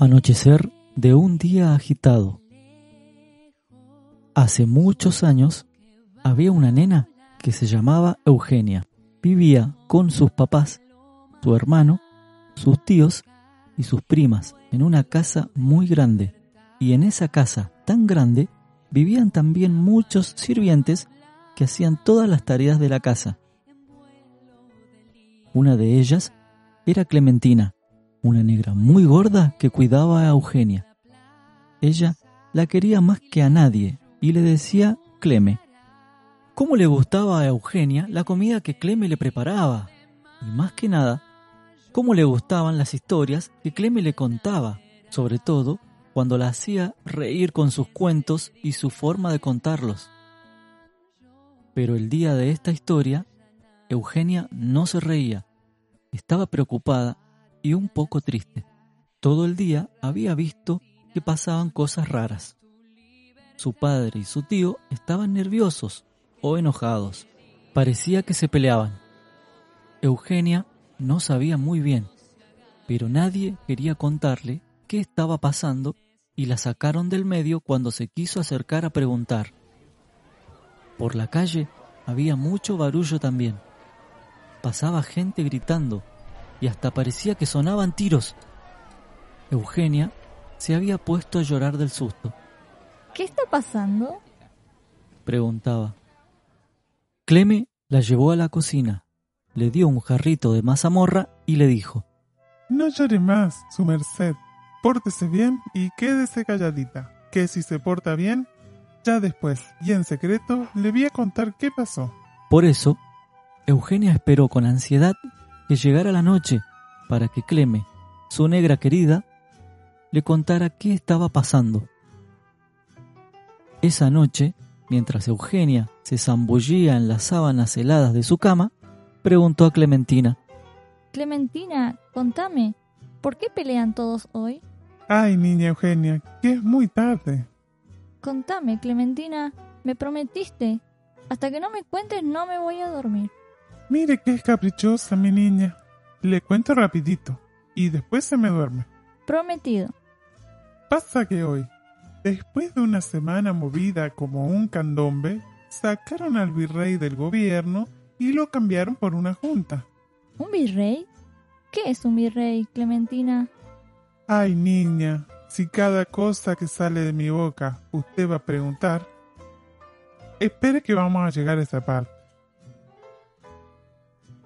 Anochecer de un día agitado. Hace muchos años había una nena que se llamaba Eugenia. Vivía con sus papás, su hermano, sus tíos y sus primas en una casa muy grande. Y en esa casa tan grande vivían también muchos sirvientes que hacían todas las tareas de la casa. Una de ellas era Clementina, una negra muy gorda que cuidaba a Eugenia. Ella la quería más que a nadie y le decía Cleme. ¿Cómo le gustaba a Eugenia la comida que Cleme le preparaba? Y más que nada, cómo le gustaban las historias que Cleme le contaba, sobre todo cuando la hacía reír con sus cuentos y su forma de contarlos. Pero el día de esta historia, Eugenia no se reía, estaba preocupada y un poco triste. Todo el día había visto que pasaban cosas raras. Su padre y su tío estaban nerviosos o enojados. Parecía que se peleaban. Eugenia no sabía muy bien, pero nadie quería contarle qué estaba pasando y la sacaron del medio cuando se quiso acercar a preguntar. Por la calle había mucho barullo también. Pasaba gente gritando y hasta parecía que sonaban tiros. Eugenia se había puesto a llorar del susto. ¿Qué está pasando? Preguntaba. Cleme la llevó a la cocina, le dio un jarrito de mazamorra y le dijo. No llore más, su merced. Pórtese bien y quédese calladita, que si se porta bien, ya después y en secreto le voy a contar qué pasó. Por eso, Eugenia esperó con ansiedad que llegara la noche para que Cleme, su negra querida, le contara qué estaba pasando. Esa noche, mientras Eugenia se zambullía en las sábanas heladas de su cama, preguntó a Clementina. Clementina, contame, ¿por qué pelean todos hoy? Ay, niña Eugenia, que es muy tarde. Contame, Clementina, me prometiste. Hasta que no me cuentes no me voy a dormir. Mire que es caprichosa mi niña. Le cuento rapidito y después se me duerme. Prometido. Pasa que hoy, después de una semana movida como un candombe, sacaron al virrey del gobierno y lo cambiaron por una junta. ¿Un virrey? ¿Qué es un virrey, Clementina? Ay, niña, si cada cosa que sale de mi boca usted va a preguntar, espere que vamos a llegar a esa parte.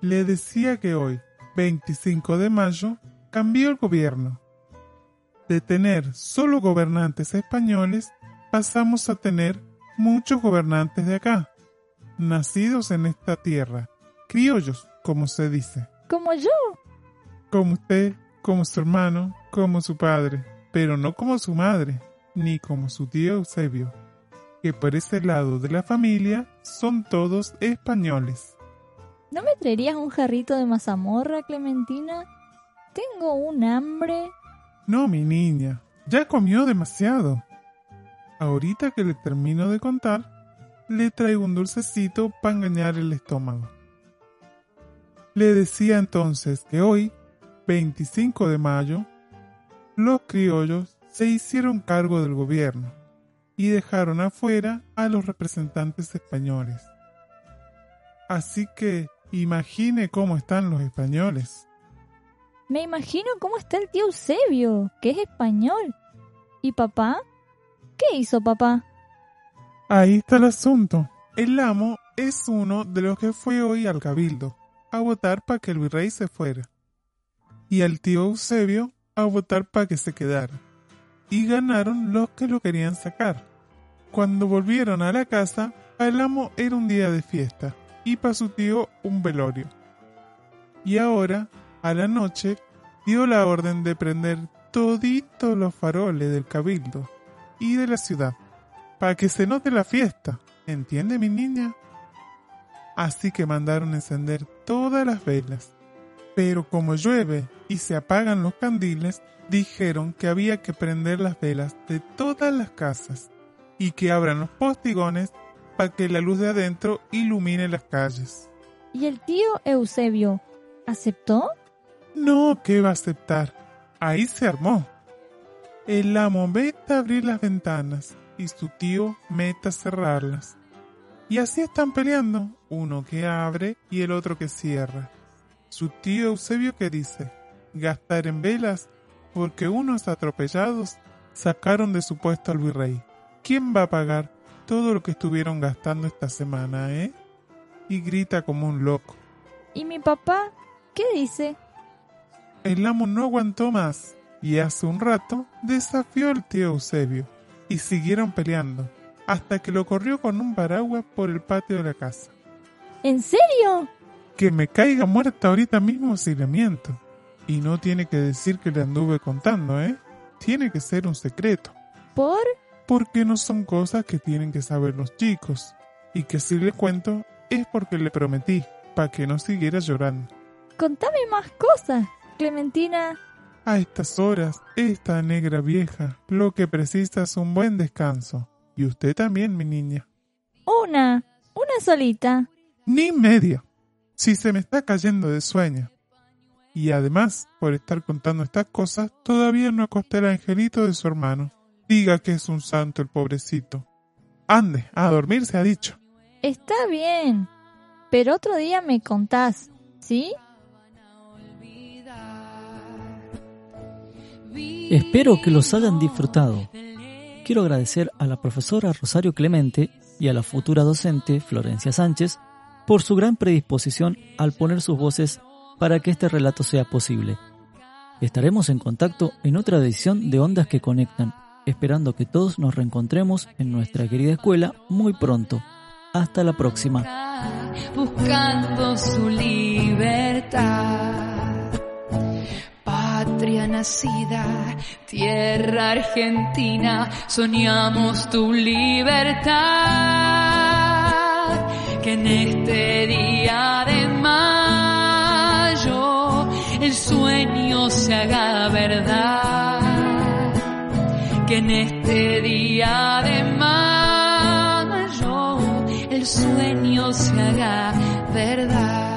Le decía que hoy, 25 de mayo, cambió el gobierno. De tener solo gobernantes españoles, pasamos a tener muchos gobernantes de acá, nacidos en esta tierra, criollos, como se dice. ¿Como yo? Como usted, como su hermano, como su padre, pero no como su madre, ni como su tío Eusebio, que por ese lado de la familia son todos españoles. ¿No me traerías un jarrito de mazamorra, Clementina? Tengo un hambre. No, mi niña, ya comió demasiado. Ahorita que le termino de contar, le traigo un dulcecito para engañar el estómago. Le decía entonces que hoy, 25 de mayo, los criollos se hicieron cargo del gobierno y dejaron afuera a los representantes españoles. Así que Imagine cómo están los españoles. Me imagino cómo está el tío Eusebio, que es español. ¿Y papá? ¿Qué hizo papá? Ahí está el asunto. El amo es uno de los que fue hoy al cabildo a votar para que el virrey se fuera. Y al tío Eusebio a votar para que se quedara. Y ganaron los que lo querían sacar. Cuando volvieron a la casa, el amo era un día de fiesta y para su tío un velorio. Y ahora, a la noche, dio la orden de prender toditos los faroles del cabildo y de la ciudad, para que se note la fiesta, ¿entiende mi niña? Así que mandaron encender todas las velas. Pero como llueve y se apagan los candiles, dijeron que había que prender las velas de todas las casas y que abran los postigones para que la luz de adentro ilumine las calles. ¿Y el tío Eusebio aceptó? No, ¿qué va a aceptar? Ahí se armó. El amo mete a abrir las ventanas y su tío mete a cerrarlas. Y así están peleando, uno que abre y el otro que cierra. Su tío Eusebio que dice, gastar en velas porque unos atropellados sacaron de su puesto al virrey. ¿Quién va a pagar todo lo que estuvieron gastando esta semana, eh? Y grita como un loco. ¿Y mi papá qué dice? El amo no aguantó más y hace un rato desafió al tío Eusebio y siguieron peleando hasta que lo corrió con un paraguas por el patio de la casa. ¿En serio? Que me caiga muerta ahorita mismo si le miento. Y no tiene que decir que le anduve contando, ¿eh? Tiene que ser un secreto. ¿Por? Porque no son cosas que tienen que saber los chicos. Y que si le cuento es porque le prometí, para que no siguiera llorando. Contame más cosas, Clementina. A estas horas, esta negra vieja lo que precisa es un buen descanso. Y usted también, mi niña. Una, una solita. Ni media. Si se me está cayendo de sueño. Y además, por estar contando estas cosas, todavía no acosté al angelito de su hermano. Diga que es un santo el pobrecito. Ande, a dormir se ha dicho. Está bien, pero otro día me contás, ¿sí? Espero que los hayan disfrutado. Quiero agradecer a la profesora Rosario Clemente y a la futura docente Florencia Sánchez por su gran predisposición al poner sus voces para que este relato sea posible. Estaremos en contacto en otra edición de Ondas que Conectan, esperando que todos nos reencontremos en nuestra querida escuela muy pronto. Hasta la próxima. Buscando su libertad. Patria nacida, tierra argentina, soñamos tu libertad. Que en este día de mayo el sueño se haga verdad. Que en este día de mayo el sueño se haga verdad.